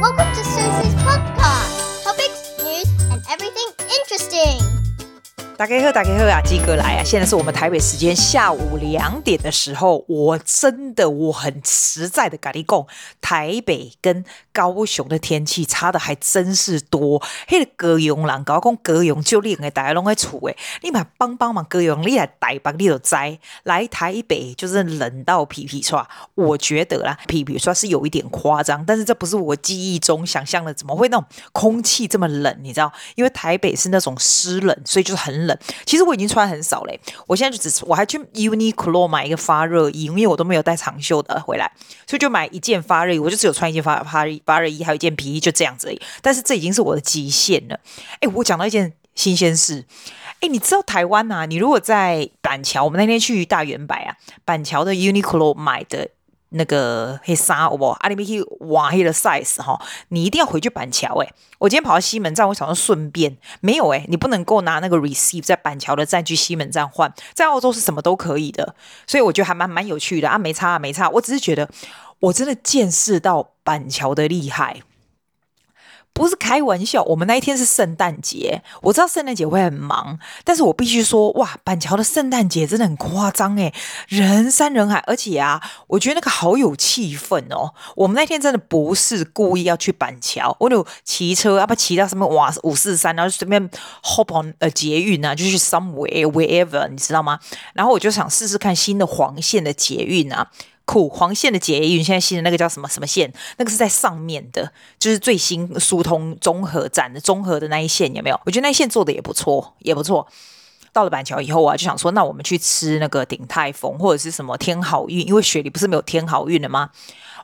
Welcome 大家好，大家好啊，基哥来啊！现在是我们台北时间下午两点的时候，我真的我很实在的跟你讲，台北跟高雄的天气差的还真是多。那个高雄人高讲高雄就冷的，大家拢在厝诶，你嘛帮帮忙高雄，你来台北你就知，来台北就是冷到皮皮剉。我觉得啦，皮皮剉是有一点夸张，但是这不是我记忆中想象的，怎么会那种空气这么冷？你知道，因为台北是那种湿冷，所以就是很。其实我已经穿很少嘞，我现在就只我还去 Uniqlo 买一个发热衣，因为我都没有带长袖的回来，所以就买一件发热衣，我就只有穿一件发发热发热衣，还有一件皮衣，就这样子而已。但是这已经是我的极限了。哎，我讲到一件新鲜事，哎，你知道台湾啊？你如果在板桥，我们那天去大远百啊，板桥的 Uniqlo 买的。那个黑纱，我阿里米去挖黑的 size 哈，你一定要回去板桥诶，我今天跑到西门站，我想要顺便没有诶，你不能够拿那个 receive 在板桥的站去西门站换，在澳洲是什么都可以的，所以我觉得还蛮蛮有趣的啊，没差啊没差，我只是觉得我真的见识到板桥的厉害。不是开玩笑，我们那一天是圣诞节，我知道圣诞节会很忙，但是我必须说，哇，板桥的圣诞节真的很夸张诶，人山人海，而且啊，我觉得那个好有气氛哦。我们那天真的不是故意要去板桥，我就骑车，要不骑到什么哇五四三，然后随便 hop on 呃捷运啊，就去 somewhere wherever，你知道吗？然后我就想试试看新的黄线的捷运啊。酷黄线的捷运，现在新的那个叫什么什么线？那个是在上面的，就是最新疏通综合站的综合的那一线，有没有？我觉得那一线做的也不错，也不错。到了板桥以后啊，就想说，那我们去吃那个鼎泰丰或者是什么天好运，因为雪梨不是没有天好运的吗？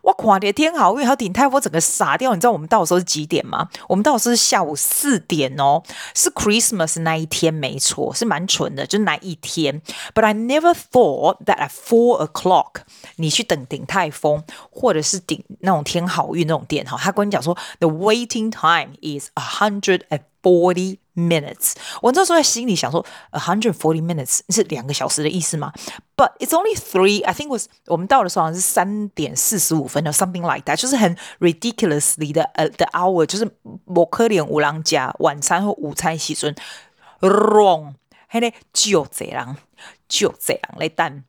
哇，狂点天好运还有鼎泰丰，整个傻掉。你知道我们到的时候是几点吗？我们到的时候是下午四点哦，是 Christmas 那一天，没错，是蛮蠢的，就那一天。But I never thought that at four o'clock 你去等鼎泰丰或者是鼎那种天好运那种店哈，他跟你讲说 the waiting time is a hundred and forty minutes，我那时候在心里想说，a hundred forty minutes 是两个小时的意思吗？But it's only three. I think was 我们到的时候好像是三点四十五分的，something like that，就是很 ridiculously 的呃 the hour，就是某可怜五郎家晚餐或午餐时阵 wrong，嘿嘞就这样就这样来等。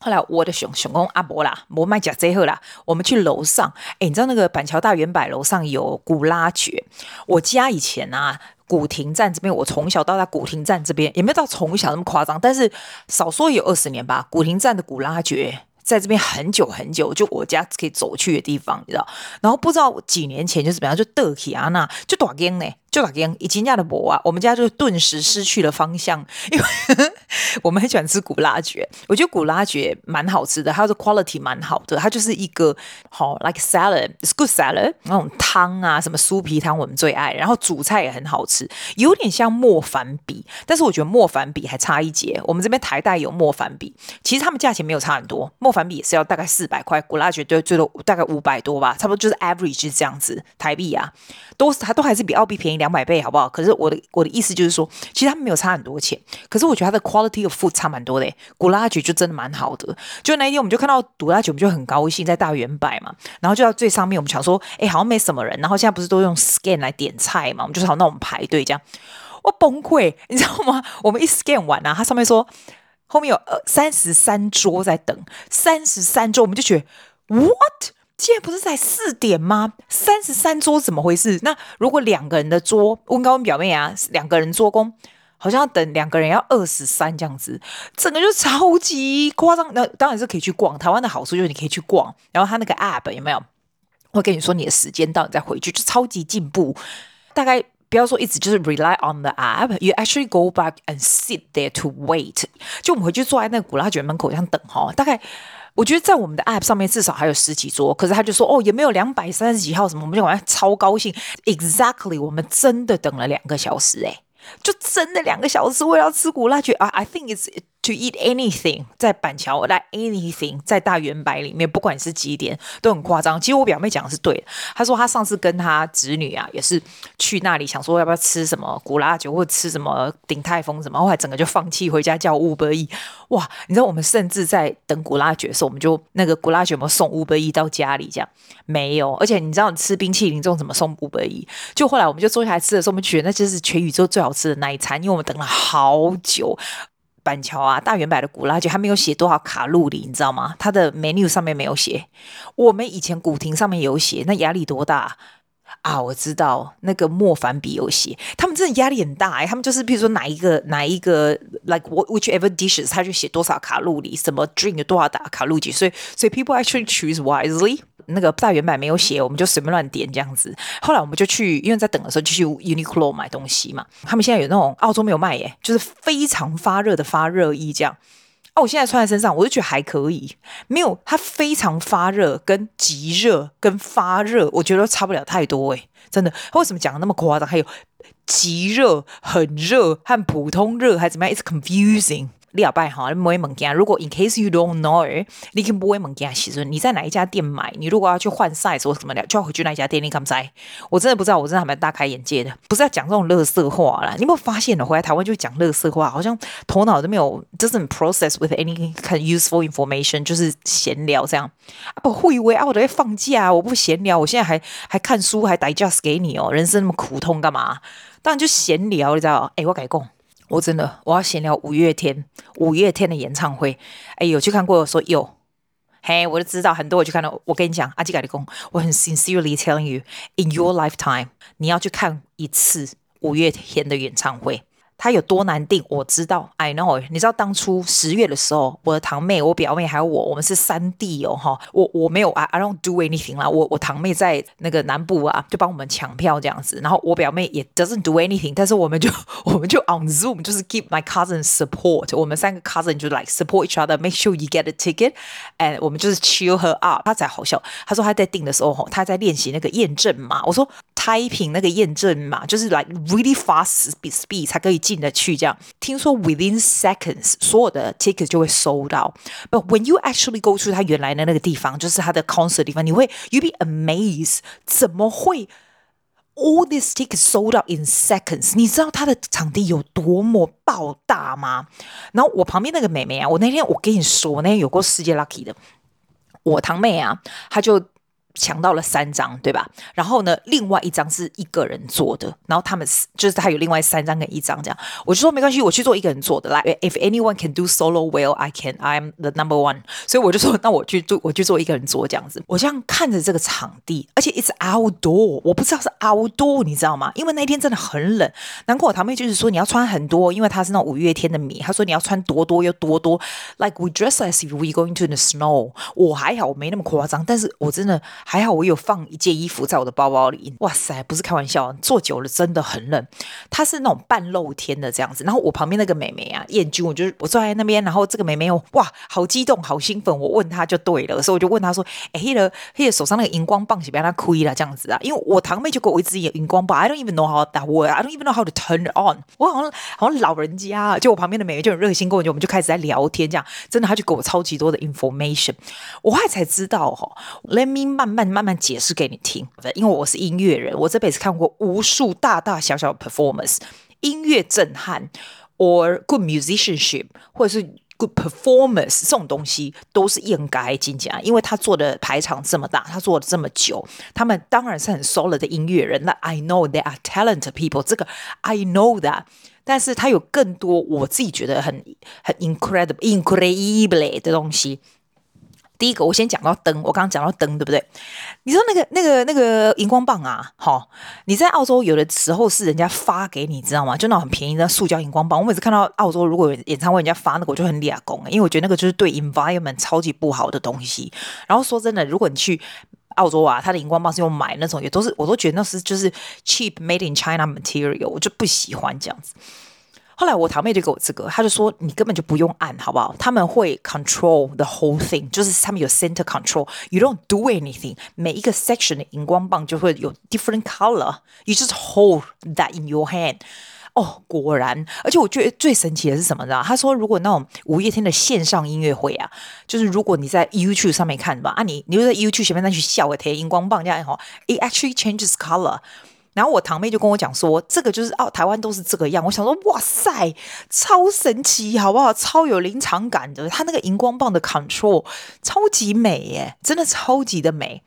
后来我的熊熊公阿伯啦，我卖假最后啦，我们去楼上，哎，你知道那个板桥大远百楼上有古拉爵，我家以前啊。古亭站这边，我从小到大古亭站这边也没有到从小那么夸张，但是少说也有二十年吧。古亭站的古拉爵在这边很久很久，就我家可以走去的地方，你知道。然后不知道几年前就怎么样，就德起啊那就大间呢。就打给以前家的伯啊，我们家就顿时失去了方向，因为 我们很喜欢吃古拉爵，我觉得古拉爵蛮好吃的，它的 quality 蛮好的，它就是一个好 like salad，it's good salad 那种汤啊，什么酥皮汤我们最爱，然后主菜也很好吃，有点像莫凡比，但是我觉得莫凡比还差一截，我们这边台大有莫凡比，其实他们价钱没有差很多，莫凡比也是要大概四百块，古拉爵对最多大概五百多吧，差不多就是 average 这样子，台币啊，都是它都还是比澳币便宜。两百倍好不好？可是我的我的意思就是说，其实他们没有差很多钱，可是我觉得它的 quality of food 差蛮多的。古拉爵就真的蛮好的，就那一天我们就看到古拉爵，我们就很高兴，在大圆百嘛，然后就到最上面，我们想说，哎，好像没什么人，然后现在不是都用 scan 来点菜嘛，我们就是好，那我们排队这样，我崩溃，你知道吗？我们一 scan 完啊，它上面说后面有呃三十三桌在等，三十三桌，我们就觉得 what？现在不是才四点吗？三十三桌怎么回事？那如果两个人的桌，温高温表妹啊，两个人做工，好像要等两个人要二十三这样子，整个就超级夸张。那当然是可以去逛，台湾的好处就是你可以去逛，然后他那个 app 有没有？会跟你说你的时间到，你再回去，就超级进步。大概不要说一直就是 rely on the app，you actually go back and sit there to wait。就我们回去坐在那个古拉爵门口这样等哈，大概。我觉得在我们的 app 上面至少还有十几桌，可是他就说哦，也没有两百三十几号什么，我们就玩超高兴。Exactly，我们真的等了两个小时诶，就真的两个小时为了吃古拉爵啊！I think it's To eat anything，在板桥来 anything，在大圆白里面，不管是几点，都很夸张。其实我表妹讲的是对的，她说她上次跟她侄女啊，也是去那里想说要不要吃什么古拉酒或者吃什么鼎泰丰什么，后来整个就放弃，回家叫 Uber Eats。哇，你知道我们甚至在等古拉酒的时候，我们就那个古拉酒有没有送 Uber Eats 到家里？这样没有。而且你知道你吃冰淇淋这种怎么送 Uber Eats？就后来我们就坐下来吃的时候，我们觉得那就是全宇宙最好吃的那一餐，因为我们等了好久。板桥啊，大远百的古拉酒，还没有写多少卡路里，你知道吗？它的 menu 上面没有写。我们以前古亭上面有写，那压力多大啊？我知道那个莫凡比有写，他们真的压力很大哎。他们就是比如说哪一个哪一个 like whichever dishes，他就写多少卡路里，什么 drink 有多少打卡路里，所以所以 people actually choose wisely。那个大原版没有写，我们就随便乱点这样子。后来我们就去，因为在等的时候就去 Uniqlo 买东西嘛。他们现在有那种澳洲没有卖耶，就是非常发热的发热衣这样。哦，我现在穿在身上，我就觉得还可以。没有，它非常发热、跟极热、跟发热，我觉得差不了太多诶，真的。为什么讲的那么夸张？还有极热、很热和普通热还怎么样？It's confusing。你要拜哈，你不会猛讲。如果 in case you don't know，你可不会猛讲。其实你在哪一家店买，你如果要去换 size 或什么的，就要回去那一家店。你敢不在？我真的不知道，我真的还蛮大开眼界的。不是要讲这种乐色话啦。你有没有发现呢？回来台湾就讲乐色话，好像头脑都没有，doesn't process with any kind of useful information，就是闲聊这样。啊不会以为啊，我都在放假，我不闲聊，我现在还还看书，还 digest 给你哦。人生那么苦痛干嘛？当然就闲聊，你知道？哎，我改讲。我真的，我要闲聊五月天，五月天的演唱会，哎，有去看过？说有，嘿，我就知道很多，我去看了。我跟你讲，阿基改的工，我很 sincerely telling you，in your lifetime，你要去看一次五月天的演唱会。它有多难订，我知道，I know。你知道当初十月的时候，我的堂妹、我表妹还有我，我们是三弟哦，哈，我我没有，I I don't do anything 啦。我我堂妹在那个南部啊，就帮我们抢票这样子，然后我表妹也 doesn't do anything，但是我们就我们就 on Zoom，就是 keep my cousin support，我们三个 cousin 就 like support each other，make sure you get a ticket，and 我们就是 cheer her up。她才好笑，她说她在订的时候，她在练习那个验证码，我说 typing 那个验证码就是 like really fast speed speed 才可以。进得去这样，听说 within seconds 所有的 ticket 就会 sold out。But when you actually go to 他原来的那个地方，就是他的 concert 地方，你会 you be amazed，怎么会 all these tickets sold out in seconds？你知道他的场地有多么爆大吗？然后我旁边那个妹妹啊，我那天我跟你说，那天有过世界 lucky 的，我堂妹啊，她就。抢到了三张，对吧？然后呢，另外一张是一个人做的，然后他们就是他有另外三张跟一张这样。我就说没关系，我去做一个人做的。来，if anyone can do solo well, I can. I'm the number one。所以我就说，那我去做，我去做一个人做这样子。我这样看着这个场地，而且 it's outdoor，我不知道是 outdoor，你知道吗？因为那天真的很冷。难怪我堂妹就是说你要穿很多，因为她是那五月天的迷。她说你要穿多多又多多，like we dress as if we going to the snow。我还好，我没那么夸张，但是我真的。还好我有放一件衣服在我的包包里，哇塞，不是开玩笑，坐久了真的很冷。它是那种半露天的这样子，然后我旁边那个妹妹啊，燕君，我就我坐在那边，然后这个妹妹哦，哇，好激动，好兴奋。我问她就对了，所以我就问她说，哎，那个那个手上那个荧光棒是不是让她亏了这样子啊？因为我堂妹就给我一支荧光棒，I don't even know how that. I don't even know how to turn it on。我好像好像老人家，就我旁边的妹妹就很热心跟我就，我们就开始在聊天这样，真的，她就给我超级多的 information，我后来才知道哈、哦，Let me 慢慢。慢慢解释给你听，因为我是音乐人，我这辈子看过无数大大小小的 performance，音乐震撼，or good musicianship，或者是 good performance 这种东西都是应该进奖，因为他做的排场这么大，他做了这么久，他们当然是很 solid 的音乐人。那 I know they are talented people，这个 I know that，但是他有更多我自己觉得很很 incredible incredible 的东西。第一个，我先讲到灯。我刚刚讲到灯，对不对？你说那个、那个、那个荧光棒啊，好，你在澳洲有的时候是人家发给你，知道吗？就那种很便宜的塑胶荧光棒。我每次看到澳洲如果演唱会人家发那个，我就很脸红，因为我觉得那个就是对 environment 超级不好的东西。然后说真的，如果你去澳洲啊，它的荧光棒是用买那种，也都是我都觉得那是就是 cheap made in China material，我就不喜欢这样子。后来我堂妹就给我这个，他就说你根本就不用按，好不好？他们会 control the whole thing，就是他们有 center control，you don't do anything。每一个 section 的荧光棒就会有 different color，you just hold that in your hand。哦，果然，而且我觉得最神奇的是什么呢？他说，如果那种五月天的线上音乐会啊，就是如果你在 YouTube 上面看吧，啊你，你你就在 YouTube 前面再去笑个天，荧光棒这样也好，it actually changes color。然后我堂妹就跟我讲说，这个就是哦，台湾都是这个样。我想说，哇塞，超神奇，好不好？超有临场感的，它那个荧光棒的 control 超级美耶，真的超级的美。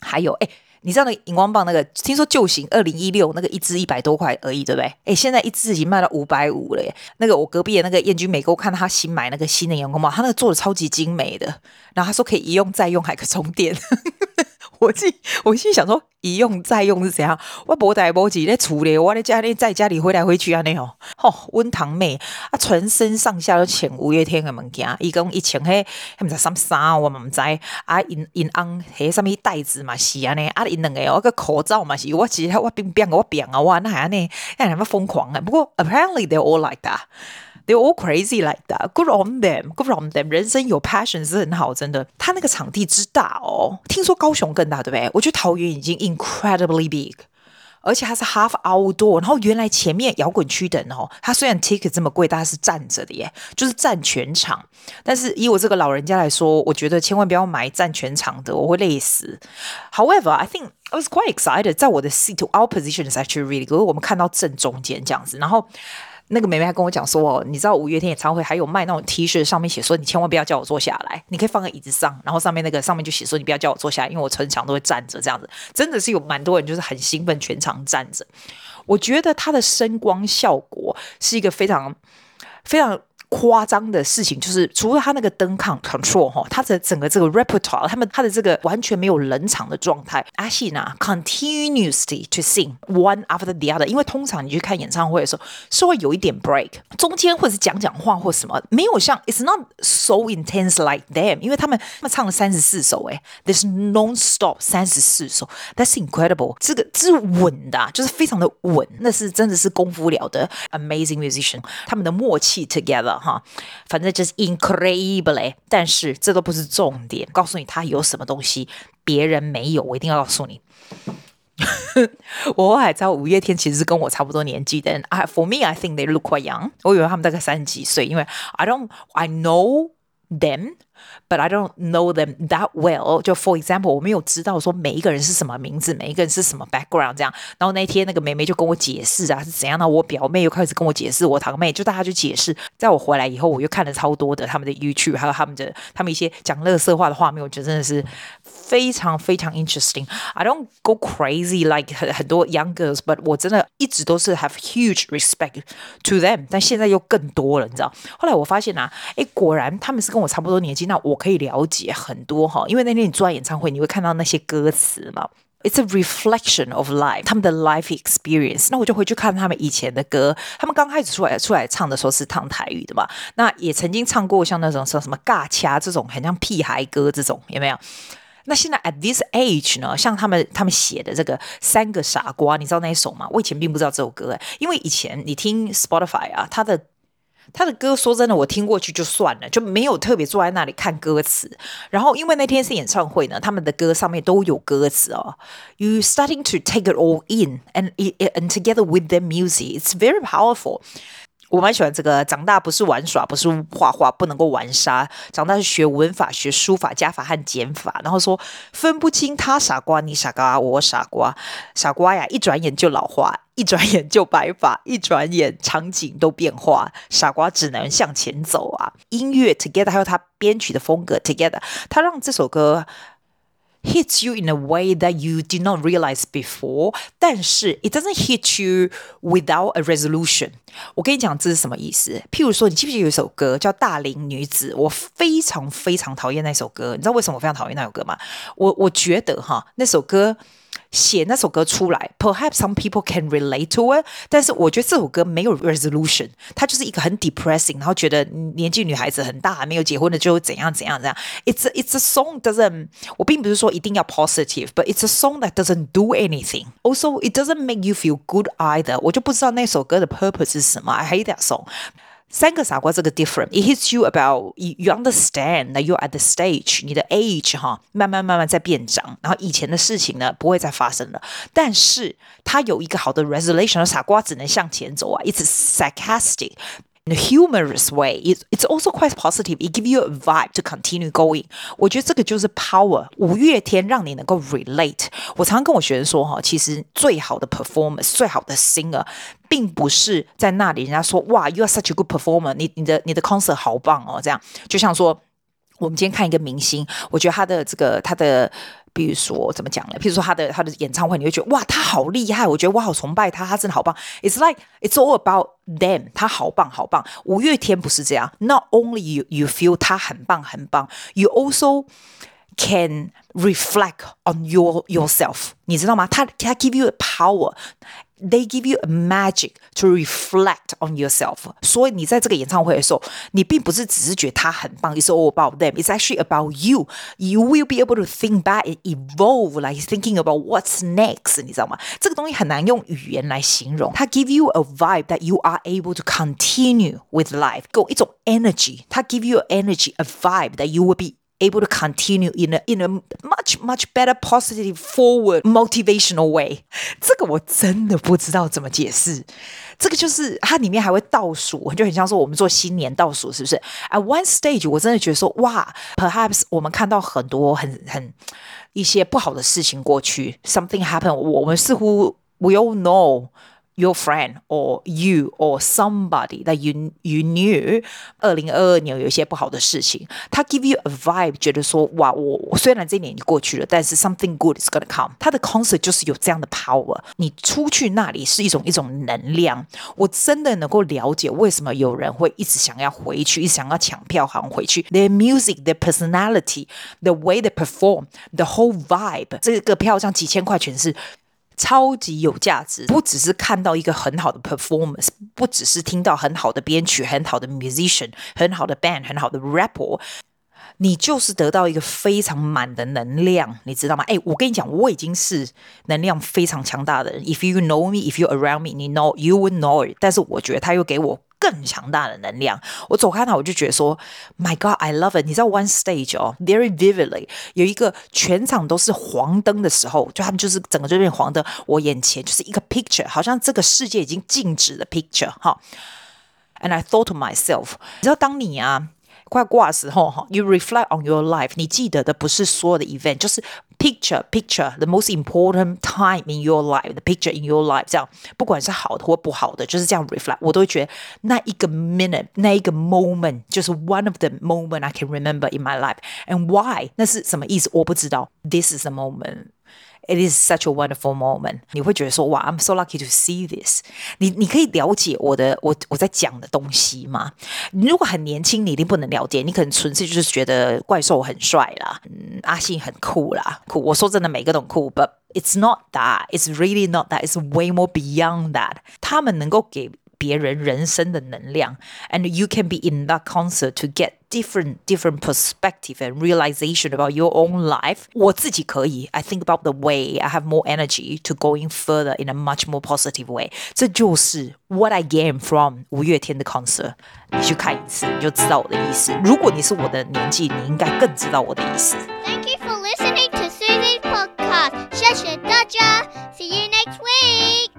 还有，哎。你知道那荧光棒那个？听说旧型二零一六那个一支一百多块而已，对不对？诶，现在一支已经卖到五百五了耶。那个我隔壁的那个燕君美，给我看他新买那个新的荧光棒，他那个做的超级精美的。然后他说可以一用再用，还可充电。我心我心想说，一用再用是怎样？我无代无志咧处理，我咧家里在家里回来回去啊那种。吼，温堂妹啊，全身上下都穿五月天的物件，伊讲一穿迄，毋知啥衫，我嘛毋知。啊，因因翁迄啥物袋子嘛是安尼，啊，因两个我个口罩嘛是，我其实我变变我变啊，我那还安尼，那还那么疯狂啊。不过 apparently they all like that。They're all crazy like that. Good on them. Good on them. 人生有 passion 是很好，真的。他那个场地之大哦，听说高雄更大，对不对？我觉得桃园已经 incredibly big，而且它是 half outdoor。然后原来前面摇滚区的哦，它虽然 ticket 这么贵，但是站着的耶，就是站全场。但是以我这个老人家来说，我觉得千万不要买站全场的，我会累死。However, I think I was quite excited. 在我的 seat, our position is actually really good. 我们看到正中间这样子，然后。 那个妹妹还跟我讲说，你知道五月天演唱会还有卖那种 T 恤，上面写说你千万不要叫我坐下来，你可以放在椅子上，然后上面那个上面就写说你不要叫我坐下来，因为我全场都会站着这样子，真的是有蛮多人就是很兴奋，全场站着。我觉得它的声光效果是一个非常非常。夸张的事情就是，除了他那个灯抗 control 哈，他的整个这个 repertoire，他们他的这个完全没有冷场的状态。阿信啊，continuously to sing one after the other，因为通常你去看演唱会的时候，是会有一点 break，中间或者是讲讲话或什么，没有像 it's not so intense like them，因为他们他们唱了三十四首，哎，this non-stop 三十四首，that's incredible，这个这是稳的，就是非常的稳，那是真的是功夫了得 amazing musician，他们的默契 together。哈，反正就是 incredible，但是这都不是重点。告诉你他有什么东西别人没有，我一定要告诉你。我还知道五月天其实是跟我差不多年纪的人。I for me I think they look quite young。我以为他们大概三十几岁，因为 I don't I know them。But I don't know them that well。就 for example，我没有知道说每一个人是什么名字，每一个人是什么 background 这样。然后那天那个妹妹就跟我解释啊是怎样呢？我表妹又开始跟我解释，我堂妹就大家就解释。在我回来以后，我又看了超多的他们的 YouTube，还有他们的他们一些讲垃圾话的画面，我觉得真的是非常非常 interesting。I don't go crazy like 很很多 young girls，but 我真的一直都是 have huge respect to them。但现在又更多了，你知道？后来我发现啊，诶，果然他们是跟我差不多年纪。那我可以了解很多哈，因为那天你坐在演唱会，你会看到那些歌词嘛。It's a reflection of life，他们的 life experience。那我就回去看他们以前的歌，他们刚开始出来出来唱的时候是唱台语的嘛。那也曾经唱过像那种什么什么尬掐这种很像屁孩歌这种，有没有？那现在 at this age 呢，像他们他们写的这个三个傻瓜，你知道那一首吗？我以前并不知道这首歌，因为以前你听 Spotify 啊，他的。他的歌说真的，我听过去就算了，就没有特别坐在那里看歌词。然后因为那天是演唱会呢，他们的歌上面都有歌词哦。You starting to take it all in and it and together with the music, it's very powerful. 我蛮喜欢这个，长大不是玩耍，不是画画，不能够玩沙。长大是学文法、学书法、加法和减法。然后说分不清他傻瓜，你傻瓜，我傻瓜。傻瓜呀，一转眼就老化，一转眼就白发，一转眼场景都变化。傻瓜只能向前走啊！音乐 together，还有他编曲的风格 together，他让这首歌。hits you in a way that you did not realize before，但是 it doesn't hit you without a resolution。我跟你讲这是什么意思？譬如说，你记不记得有一首歌叫《大龄女子》？我非常非常讨厌那首歌。你知道为什么我非常讨厌那首歌吗？我我觉得哈，那首歌。 写那首歌出来，perhaps some people can relate to it，但是我觉得这首歌没有 resolution，它就是一个很 depressing，然后觉得年纪女孩子很大还没有结婚的就怎样怎样怎样。It's a, it's a song doesn't，我并不是说一定要 positive，but it's a song that doesn't do anything。Also it doesn't make you feel good either。我就不知道那首歌的 purpose 是什么。I hate that song。 三个傻瓜这个 different，it hits you about you, understand that you're at the stage，你的 age 哈，慢慢慢慢在变长，然后以前的事情呢不会再发生了。但是他有一个好的 resolution，傻瓜只能向前走啊，it's sarcastic。In a humorous way, it's it's also quite positive. It gives you a vibe to continue going. 我觉得这个就是 power。五月天让你能够 relate。我常常跟我学生说哈，其实最好的 performance，最好的 singer，并不是在那里人家说哇，you are such a good performer，你你的你的 concert 好棒哦，这样就像说。我们今天看一个明星，我觉得他的这个他的， 比如说怎么讲呢？譬如说他的他的演唱会，你会觉得哇，他好厉害！我觉得我好崇拜他，他真的好棒。It's like it's all about them，他好棒好棒。五月天不是这样，Not only you you feel 他很棒很棒，you also can reflect on your yourself，你知道吗？他他 give you a power。They give you a magic to reflect on yourself。所以你在这个演唱会的时候，你并不是只是觉得他很棒，It's all about them. It's actually about you. You will be able to think back and evolve, like thinking about what's next。你知道吗？这个东西很难用语言来形容。它 give you a vibe that you are able to continue with life，给我一种 energy。它 give you an energy, a vibe that you will be able to continue in a in a much much better positive forward motivational way，这个我真的不知道怎么解释。这个就是它里面还会倒数，就很像说我们做新年倒数，是不是？At one stage，我真的觉得说哇，perhaps 我们看到很多很很一些不好的事情过去，something happened，我们似乎 we all know。 Your friend or you or somebody that you you knew，二零二二年有一些不好的事情，他 give you a vibe，觉得说哇，我虽然这一年已经过去了，但是 something good is gonna come。他的 concert 就是有这样的 power，你出去那里是一种一种能量。我真的能够了解为什么有人会一直想要回去，一直想要抢票好像回去。Their music, their personality, the way they perform, the whole vibe，这个票上几千块全是。 超级有价值，不只是看到一个很好的 performance，不只是听到很好的编曲、很好的 musician、很好的 band、很好的 rapper，你就是得到一个非常满的能量，你知道吗？哎，我跟你讲，我已经是能量非常强大的人。If you know me, if you around me, you know you will know it。但是我觉得他又给我。更强大的能量，我走开那我就觉得说，My God, I love it。你知道 One Stage 哦，very vividly 有一个全场都是黄灯的时候，就他们就是整个这边黄灯，我眼前就是一个 picture，好像这个世界已经静止的 picture 哈。And I thought to myself，你知道当你啊。快挂的时候哈，you reflect on your life，你记得的不是所有的 event，就是 picture picture the most important time in your life，the picture in your life，这样不管是好的或不好的，就是这样 reflect，我都会觉得那一个 minute，那一个 moment，就是 one of the moment I can remember in my life，and why？那是什么意思？我不知道。This is the moment。 It is such a wonderful moment。你会觉得说哇，I'm so lucky to see this 你。你可以了解我的我我在讲的东西吗？你如果很年轻，你一定不能了解。你可能纯粹就是觉得怪兽很帅啦，嗯，阿信很酷啦，酷。我说真的，每个都酷，but it's not that. It's really not that. It's way more beyond that。他们能够给。别人人生的能量，and you can be in that concert to get different different perspective and realization about your own life. 我自己可以，I think about the way I have more energy to going further in a much more positive way. way。这就是 what I gain from 五月天的 concert。你去看一次，你就知道我的意思。如果你是我的年纪，你应该更知道我的意思。Thank you for listening to Susie's podcast. 谢谢大家，See you next week.